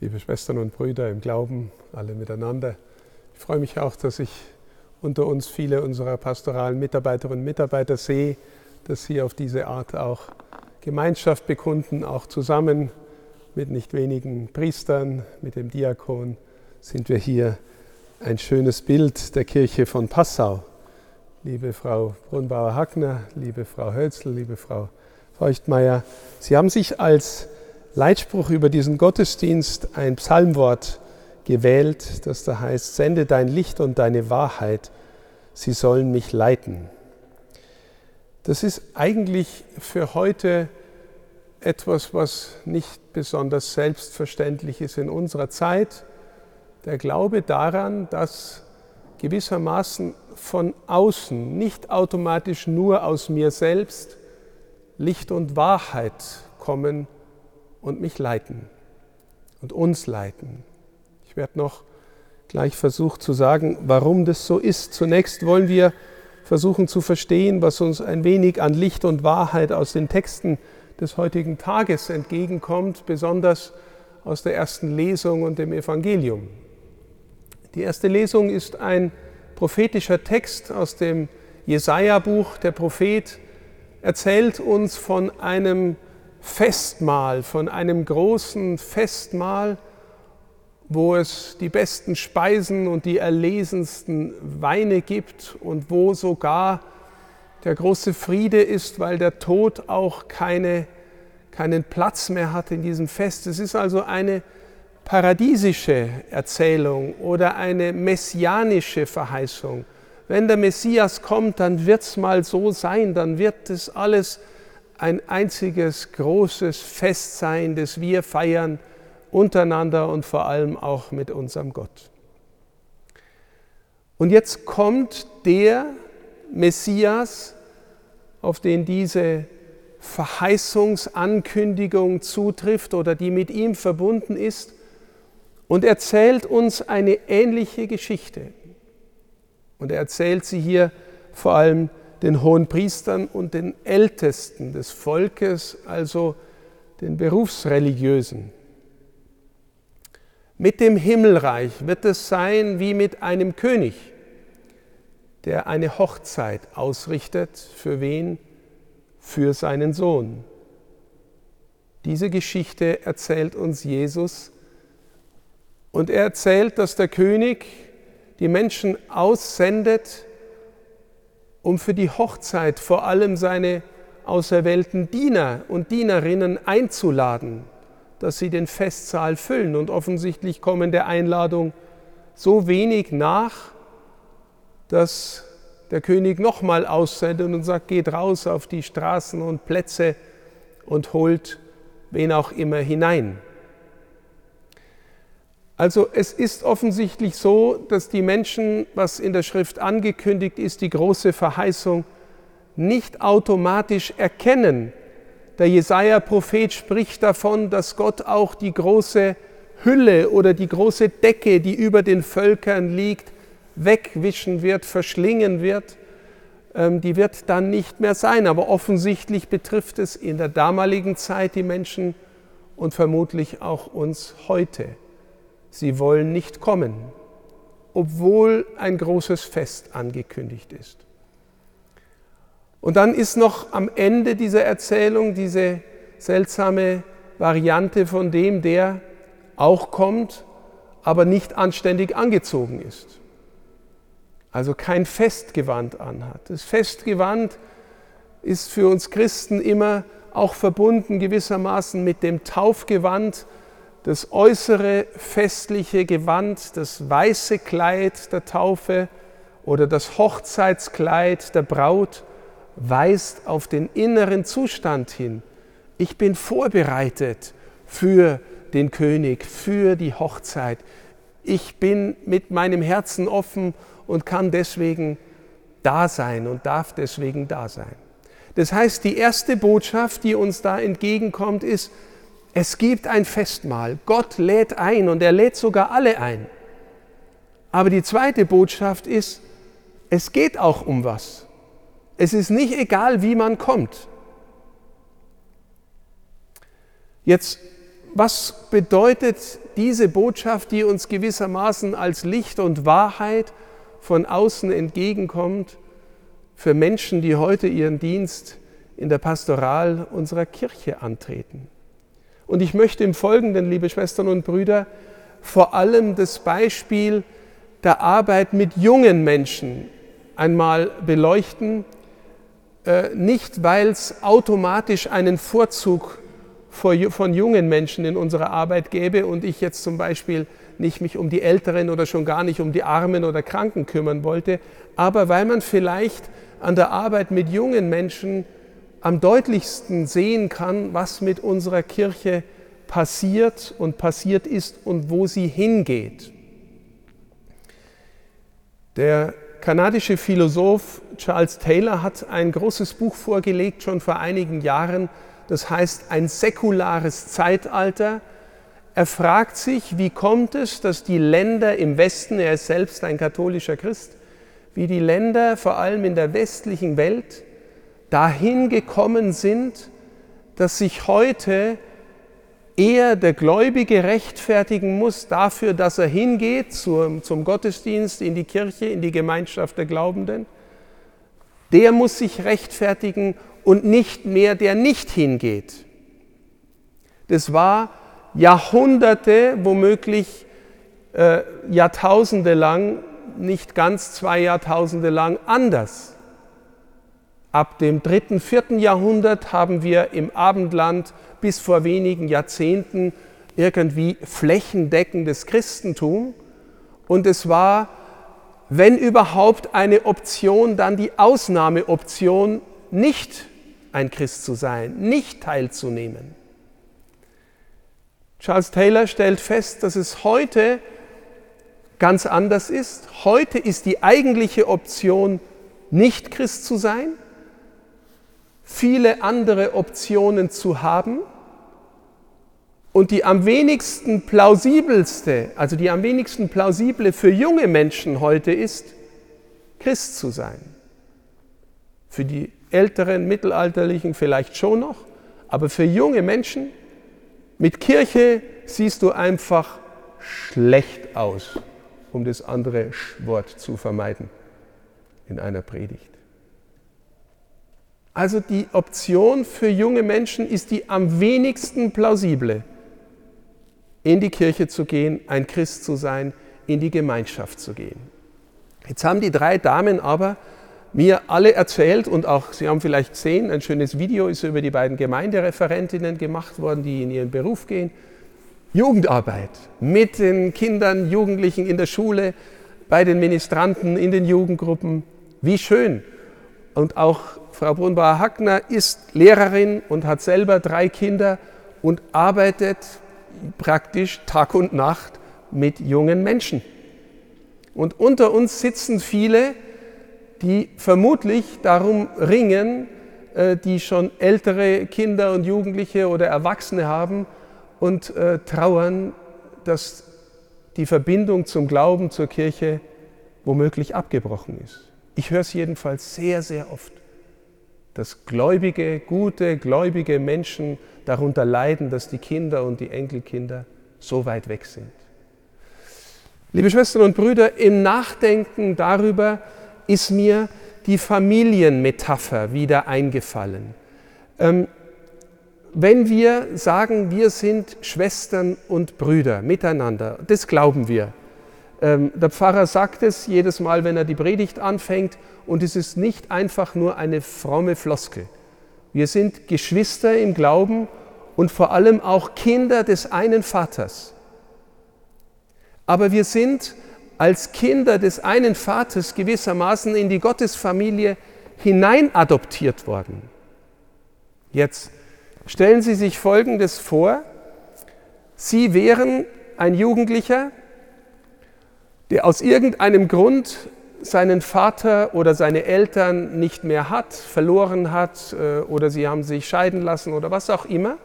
liebe Schwestern und Brüder im Glauben, alle miteinander. Ich freue mich auch, dass ich unter uns viele unserer pastoralen Mitarbeiterinnen und Mitarbeiter sehe, dass sie auf diese Art auch Gemeinschaft bekunden, auch zusammen mit nicht wenigen Priestern, mit dem Diakon sind wir hier ein schönes Bild der Kirche von Passau. Liebe Frau Brunbauer-Hackner, liebe Frau Hölzel, liebe Frau Feuchtmeier, Sie haben sich als Leitspruch über diesen Gottesdienst ein Psalmwort gewählt, das da heißt, sende dein Licht und deine Wahrheit, sie sollen mich leiten. Das ist eigentlich für heute etwas, was nicht besonders selbstverständlich ist in unserer Zeit. Der Glaube daran, dass gewissermaßen von außen, nicht automatisch nur aus mir selbst, Licht und Wahrheit kommen und mich leiten und uns leiten. Ich werde noch gleich versucht zu sagen, warum das so ist. Zunächst wollen wir versuchen zu verstehen, was uns ein wenig an Licht und Wahrheit aus den Texten des heutigen Tages entgegenkommt, besonders aus der ersten Lesung und dem Evangelium. Die erste Lesung ist ein prophetischer Text aus dem Jesaja-Buch. Der Prophet erzählt uns von einem Festmahl, von einem großen Festmahl, wo es die besten Speisen und die erlesensten Weine gibt und wo sogar der große Friede ist, weil der Tod auch keine, keinen Platz mehr hat in diesem Fest. Es ist also eine paradiesische Erzählung oder eine messianische Verheißung. Wenn der Messias kommt, dann wird es mal so sein, dann wird es alles ein einziges großes Fest sein, das wir feiern untereinander und vor allem auch mit unserem Gott. Und jetzt kommt der Messias, auf den diese Verheißungsankündigung zutrifft oder die mit ihm verbunden ist und erzählt uns eine ähnliche Geschichte. Und er erzählt sie hier vor allem den hohen Priestern und den Ältesten des Volkes, also den Berufsreligiösen. Mit dem Himmelreich wird es sein wie mit einem König, der eine Hochzeit ausrichtet. Für wen? Für seinen Sohn. Diese Geschichte erzählt uns Jesus und er erzählt, dass der König die Menschen aussendet, um für die Hochzeit vor allem seine auserwählten Diener und Dienerinnen einzuladen, dass sie den Festsaal füllen. Und offensichtlich kommen der Einladung so wenig nach, dass der König nochmal aussendet und sagt, geht raus auf die Straßen und Plätze und holt wen auch immer hinein. Also es ist offensichtlich so, dass die Menschen, was in der Schrift angekündigt ist, die große Verheißung, nicht automatisch erkennen. Der Jesaja-Prophet spricht davon, dass Gott auch die große Hülle oder die große Decke, die über den Völkern liegt, wegwischen wird, verschlingen wird. Ähm, die wird dann nicht mehr sein. Aber offensichtlich betrifft es in der damaligen Zeit die Menschen und vermutlich auch uns heute. Sie wollen nicht kommen, obwohl ein großes Fest angekündigt ist. Und dann ist noch am Ende dieser Erzählung diese seltsame Variante von dem, der auch kommt, aber nicht anständig angezogen ist. Also kein Festgewand anhat. Das Festgewand ist für uns Christen immer auch verbunden gewissermaßen mit dem Taufgewand, das äußere festliche Gewand, das weiße Kleid der Taufe oder das Hochzeitskleid der Braut weist auf den inneren Zustand hin. Ich bin vorbereitet für den König, für die Hochzeit. Ich bin mit meinem Herzen offen und kann deswegen da sein und darf deswegen da sein. Das heißt, die erste Botschaft, die uns da entgegenkommt, ist, es gibt ein Festmahl. Gott lädt ein und er lädt sogar alle ein. Aber die zweite Botschaft ist, es geht auch um was. Es ist nicht egal, wie man kommt. Jetzt was bedeutet diese Botschaft, die uns gewissermaßen als Licht und Wahrheit von außen entgegenkommt für Menschen, die heute ihren Dienst in der Pastoral unserer Kirche antreten? Und ich möchte im Folgenden, liebe Schwestern und Brüder, vor allem das Beispiel der Arbeit mit jungen Menschen einmal beleuchten, äh, nicht weil es automatisch einen Vorzug von jungen Menschen in unserer Arbeit gäbe und ich jetzt zum Beispiel nicht mich um die Älteren oder schon gar nicht um die Armen oder Kranken kümmern wollte, aber weil man vielleicht an der Arbeit mit jungen Menschen am deutlichsten sehen kann, was mit unserer Kirche passiert und passiert ist und wo sie hingeht. Der kanadische Philosoph Charles Taylor hat ein großes Buch vorgelegt, schon vor einigen Jahren, das heißt ein säkulares Zeitalter. Er fragt sich, wie kommt es, dass die Länder im Westen, er ist selbst ein katholischer Christ, wie die Länder vor allem in der westlichen Welt dahin gekommen sind, dass sich heute eher der Gläubige rechtfertigen muss dafür, dass er hingeht zum, zum Gottesdienst, in die Kirche, in die Gemeinschaft der Glaubenden. Der muss sich rechtfertigen und nicht mehr der nicht hingeht. Das war Jahrhunderte, womöglich äh, Jahrtausende lang, nicht ganz zwei Jahrtausende lang anders. Ab dem dritten, vierten Jahrhundert haben wir im Abendland bis vor wenigen Jahrzehnten irgendwie flächendeckendes Christentum und es war, wenn überhaupt, eine Option, dann die Ausnahmeoption, nicht ein Christ zu sein, nicht teilzunehmen. Charles Taylor stellt fest, dass es heute ganz anders ist. Heute ist die eigentliche Option, nicht Christ zu sein, viele andere Optionen zu haben. Und die am wenigsten plausibelste, also die am wenigsten plausible für junge Menschen heute ist, Christ zu sein. Für die älteren, mittelalterlichen vielleicht schon noch, aber für junge Menschen mit Kirche siehst du einfach schlecht aus, um das andere Wort zu vermeiden in einer Predigt. Also die Option für junge Menschen ist die am wenigsten plausible, in die Kirche zu gehen, ein Christ zu sein, in die Gemeinschaft zu gehen. Jetzt haben die drei Damen aber mir alle erzählt und auch, Sie haben vielleicht gesehen, ein schönes Video ist über die beiden Gemeindereferentinnen gemacht worden, die in ihren Beruf gehen. Jugendarbeit mit den Kindern, Jugendlichen in der Schule, bei den Ministranten, in den Jugendgruppen. Wie schön. Und auch Frau Brunbauer-Hackner ist Lehrerin und hat selber drei Kinder und arbeitet praktisch Tag und Nacht mit jungen Menschen. Und unter uns sitzen viele, die vermutlich darum ringen, äh, die schon ältere Kinder und Jugendliche oder Erwachsene haben und äh, trauern, dass die Verbindung zum Glauben, zur Kirche womöglich abgebrochen ist. Ich höre es jedenfalls sehr, sehr oft, dass gläubige, gute, gläubige Menschen darunter leiden, dass die Kinder und die Enkelkinder so weit weg sind. Liebe Schwestern und Brüder, im Nachdenken darüber ist mir die Familienmetapher wieder eingefallen. Ähm, wenn wir sagen, wir sind Schwestern und Brüder miteinander, das glauben wir, der Pfarrer sagt es jedes Mal, wenn er die Predigt anfängt, und es ist nicht einfach nur eine fromme Floskel. Wir sind Geschwister im Glauben und vor allem auch Kinder des einen Vaters. Aber wir sind als Kinder des einen Vaters gewissermaßen in die Gottesfamilie hineinadoptiert worden. Jetzt stellen Sie sich Folgendes vor. Sie wären ein Jugendlicher, der aus irgendeinem Grund seinen Vater oder seine Eltern nicht mehr hat, verloren hat äh, oder sie haben sich scheiden lassen oder was auch immer.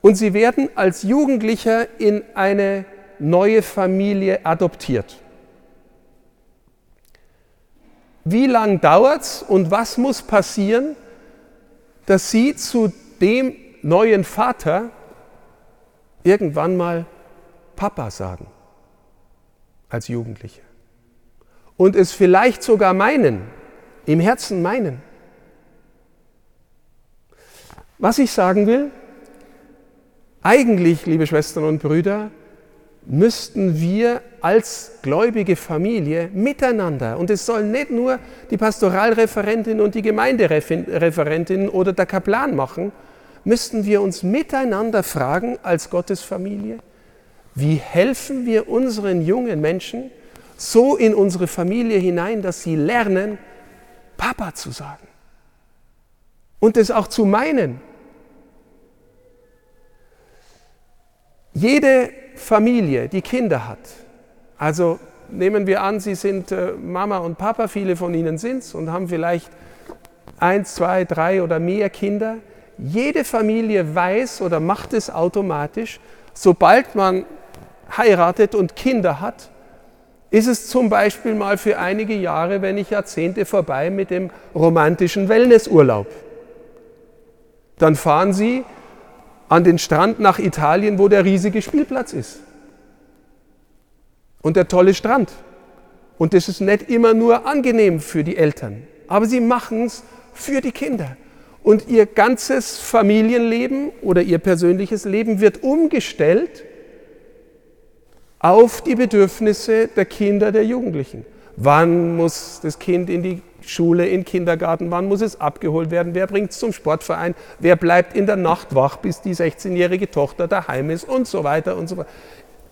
Und sie werden als Jugendlicher in eine neue Familie adoptiert. Wie lange dauert es und was muss passieren, dass sie zu dem neuen Vater irgendwann mal Papa sagen als Jugendliche. Und es vielleicht sogar meinen, im Herzen meinen. Was ich sagen will, eigentlich, liebe Schwestern und Brüder, müssten wir als gläubige Familie miteinander, und es sollen nicht nur die Pastoralreferentin und die Gemeindereferentin oder der Kaplan machen, müssten wir uns miteinander fragen als Gottesfamilie, wie helfen wir unseren jungen Menschen so in unsere Familie hinein, dass sie lernen, Papa zu sagen und es auch zu meinen. Jede Familie, die Kinder hat, also nehmen wir an, Sie sind äh, Mama und Papa, viele von Ihnen sind es und haben vielleicht eins, zwei, drei oder mehr Kinder. Jede Familie weiß oder macht es automatisch, sobald man heiratet und Kinder hat, ist es zum Beispiel mal für einige Jahre, wenn nicht Jahrzehnte vorbei mit dem romantischen Wellnessurlaub. Dann fahren Sie an den Strand nach Italien, wo der riesige Spielplatz ist. Und der tolle Strand. Und das ist nicht immer nur angenehm für die Eltern, aber sie machen es für die Kinder. Und ihr ganzes Familienleben oder ihr persönliches Leben wird umgestellt auf die Bedürfnisse der Kinder, der Jugendlichen. Wann muss das Kind in die Schule, in den Kindergarten, wann muss es abgeholt werden, wer bringt es zum Sportverein, wer bleibt in der Nacht wach, bis die 16-jährige Tochter daheim ist und so weiter und so weiter.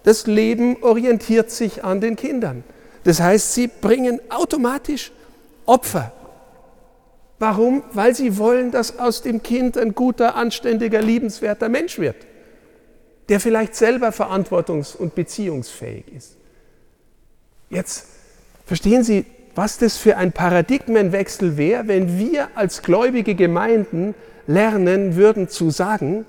Das Leben orientiert sich an den Kindern. Das heißt, sie bringen automatisch Opfer. Warum? Weil sie wollen, dass aus dem Kind ein guter, anständiger, liebenswerter Mensch wird der vielleicht selber verantwortungs- und beziehungsfähig ist. Jetzt verstehen Sie, was das für ein Paradigmenwechsel wäre, wenn wir als gläubige Gemeinden lernen würden zu sagen,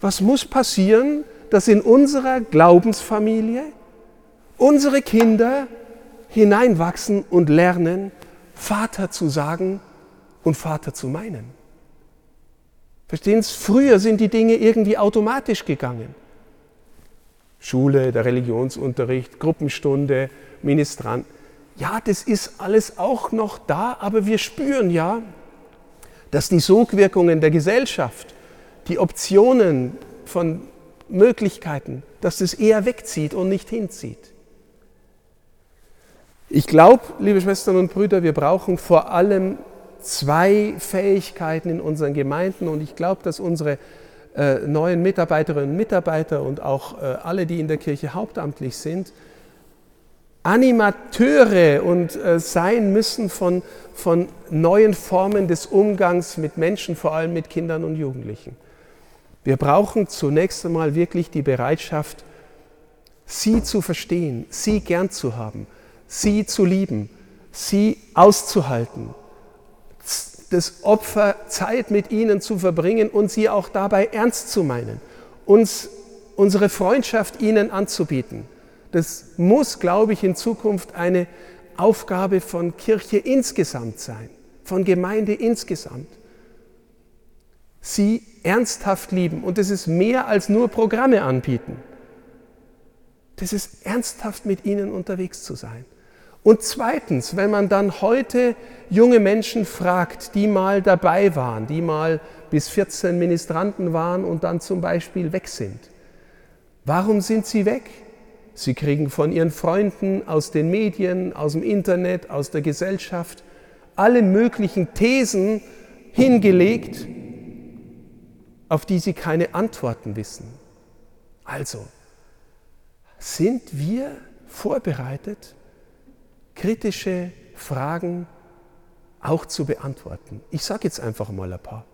was muss passieren, dass in unserer Glaubensfamilie unsere Kinder hineinwachsen und lernen, Vater zu sagen und Vater zu meinen. Verstehen Sie, früher sind die Dinge irgendwie automatisch gegangen. Schule, der Religionsunterricht, Gruppenstunde, Ministrant. Ja, das ist alles auch noch da, aber wir spüren ja, dass die Sogwirkungen der Gesellschaft, die Optionen von Möglichkeiten, dass das eher wegzieht und nicht hinzieht. Ich glaube, liebe Schwestern und Brüder, wir brauchen vor allem zwei Fähigkeiten in unseren Gemeinden und ich glaube, dass unsere äh, neuen Mitarbeiterinnen und Mitarbeiter und auch äh, alle, die in der Kirche hauptamtlich sind, Animateure und äh, sein müssen von, von neuen Formen des Umgangs mit Menschen, vor allem mit Kindern und Jugendlichen. Wir brauchen zunächst einmal wirklich die Bereitschaft, sie zu verstehen, sie gern zu haben, sie zu lieben, sie auszuhalten, das Opfer Zeit mit ihnen zu verbringen und sie auch dabei ernst zu meinen, uns unsere Freundschaft ihnen anzubieten. Das muss, glaube ich, in Zukunft eine Aufgabe von Kirche insgesamt sein, von Gemeinde insgesamt. Sie ernsthaft lieben und das ist mehr als nur Programme anbieten. Das ist ernsthaft mit ihnen unterwegs zu sein. Und zweitens, wenn man dann heute junge Menschen fragt, die mal dabei waren, die mal bis 14 Ministranten waren und dann zum Beispiel weg sind, warum sind sie weg? Sie kriegen von ihren Freunden aus den Medien, aus dem Internet, aus der Gesellschaft alle möglichen Thesen hingelegt, auf die sie keine Antworten wissen. Also, sind wir vorbereitet, kritische Fragen auch zu beantworten. Ich sage jetzt einfach mal ein paar.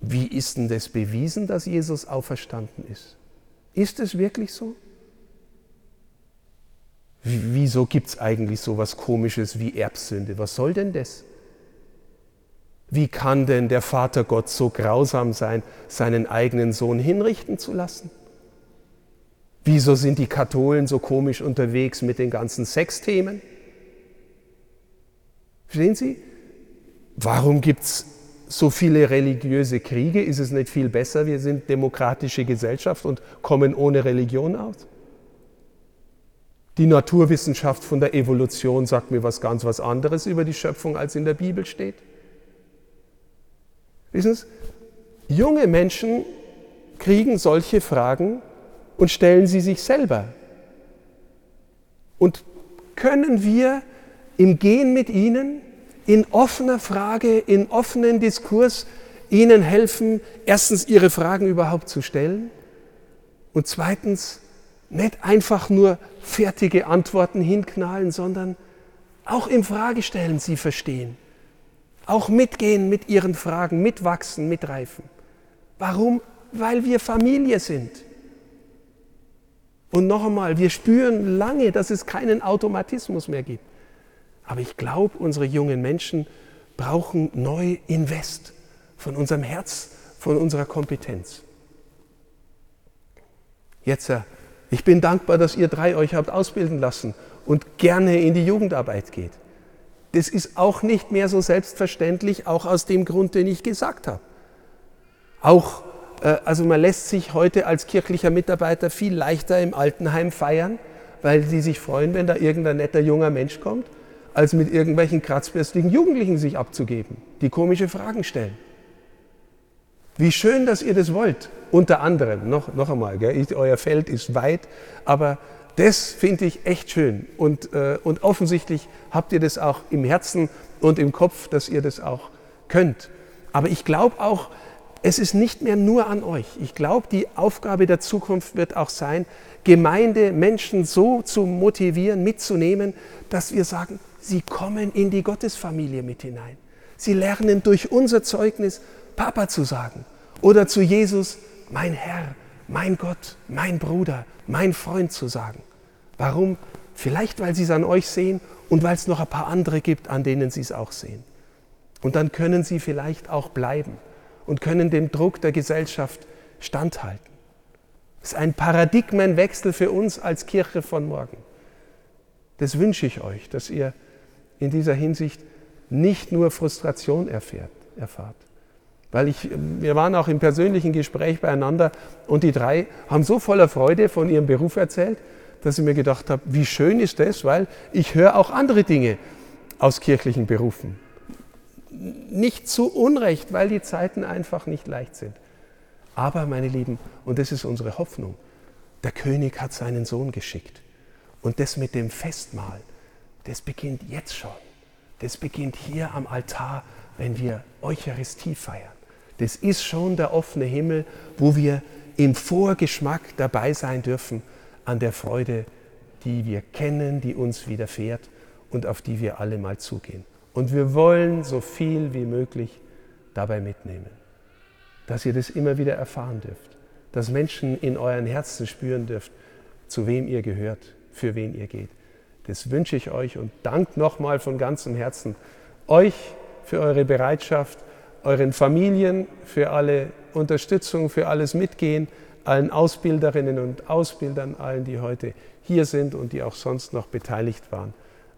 Wie ist denn das bewiesen, dass Jesus auferstanden ist? Ist es wirklich so? Wieso gibt es eigentlich so etwas Komisches wie Erbsünde? Was soll denn das? Wie kann denn der Vater Gott so grausam sein, seinen eigenen Sohn hinrichten zu lassen? Wieso sind die Katholen so komisch unterwegs mit den ganzen Sexthemen? Verstehen Sie? Warum gibt es so viele religiöse Kriege? Ist es nicht viel besser? Wir sind demokratische Gesellschaft und kommen ohne Religion aus? Die Naturwissenschaft von der Evolution sagt mir was ganz was anderes über die Schöpfung, als in der Bibel steht. Wissen Sie, junge Menschen kriegen solche Fragen und stellen sie sich selber. Und können wir im Gehen mit ihnen in offener Frage, in offenen Diskurs ihnen helfen, erstens ihre Fragen überhaupt zu stellen und zweitens nicht einfach nur fertige Antworten hinknallen, sondern auch im Fragestellen sie verstehen. Auch mitgehen mit ihren Fragen, mitwachsen, mitreifen. Warum? Weil wir Familie sind. Und noch einmal, wir spüren lange, dass es keinen Automatismus mehr gibt. Aber ich glaube, unsere jungen Menschen brauchen neu Invest von unserem Herz, von unserer Kompetenz. Jetzt, ich bin dankbar, dass ihr drei euch habt ausbilden lassen und gerne in die Jugendarbeit geht. Das ist auch nicht mehr so selbstverständlich, auch aus dem Grund, den ich gesagt habe. Auch, also man lässt sich heute als kirchlicher Mitarbeiter viel leichter im Altenheim feiern, weil sie sich freuen, wenn da irgendein netter junger Mensch kommt als mit irgendwelchen kratzbürstigen Jugendlichen sich abzugeben, die komische Fragen stellen. Wie schön, dass ihr das wollt. Unter anderem, noch, noch einmal, gell, ich, euer Feld ist weit, aber das finde ich echt schön. Und, äh, und offensichtlich habt ihr das auch im Herzen und im Kopf, dass ihr das auch könnt. Aber ich glaube auch, es ist nicht mehr nur an euch. Ich glaube, die Aufgabe der Zukunft wird auch sein, Gemeinde, Menschen so zu motivieren, mitzunehmen, dass wir sagen, Sie kommen in die Gottesfamilie mit hinein. Sie lernen durch unser Zeugnis Papa zu sagen oder zu Jesus, mein Herr, mein Gott, mein Bruder, mein Freund zu sagen. Warum? Vielleicht, weil sie es an euch sehen und weil es noch ein paar andere gibt, an denen sie es auch sehen. Und dann können sie vielleicht auch bleiben und können dem Druck der Gesellschaft standhalten. Das ist ein Paradigmenwechsel für uns als Kirche von morgen. Das wünsche ich euch, dass ihr in dieser Hinsicht nicht nur Frustration erfährt, erfahrt. Weil ich, wir waren auch im persönlichen Gespräch beieinander und die drei haben so voller Freude von ihrem Beruf erzählt, dass ich mir gedacht habe, wie schön ist das, weil ich höre auch andere Dinge aus kirchlichen Berufen. Nicht zu Unrecht, weil die Zeiten einfach nicht leicht sind. Aber, meine Lieben, und das ist unsere Hoffnung, der König hat seinen Sohn geschickt. Und das mit dem Festmahl, das beginnt jetzt schon. Das beginnt hier am Altar, wenn wir Eucharistie feiern. Das ist schon der offene Himmel, wo wir im Vorgeschmack dabei sein dürfen an der Freude, die wir kennen, die uns widerfährt und auf die wir alle mal zugehen. Und wir wollen so viel wie möglich dabei mitnehmen, dass ihr das immer wieder erfahren dürft, dass Menschen in euren Herzen spüren dürft, zu wem ihr gehört, für wen ihr geht. Das wünsche ich euch und dankt nochmal von ganzem Herzen euch für eure Bereitschaft, euren Familien für alle Unterstützung, für alles Mitgehen, allen Ausbilderinnen und Ausbildern, allen, die heute hier sind und die auch sonst noch beteiligt waren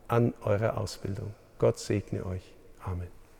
an eurer Ausbildung. Gott segne euch. Amen.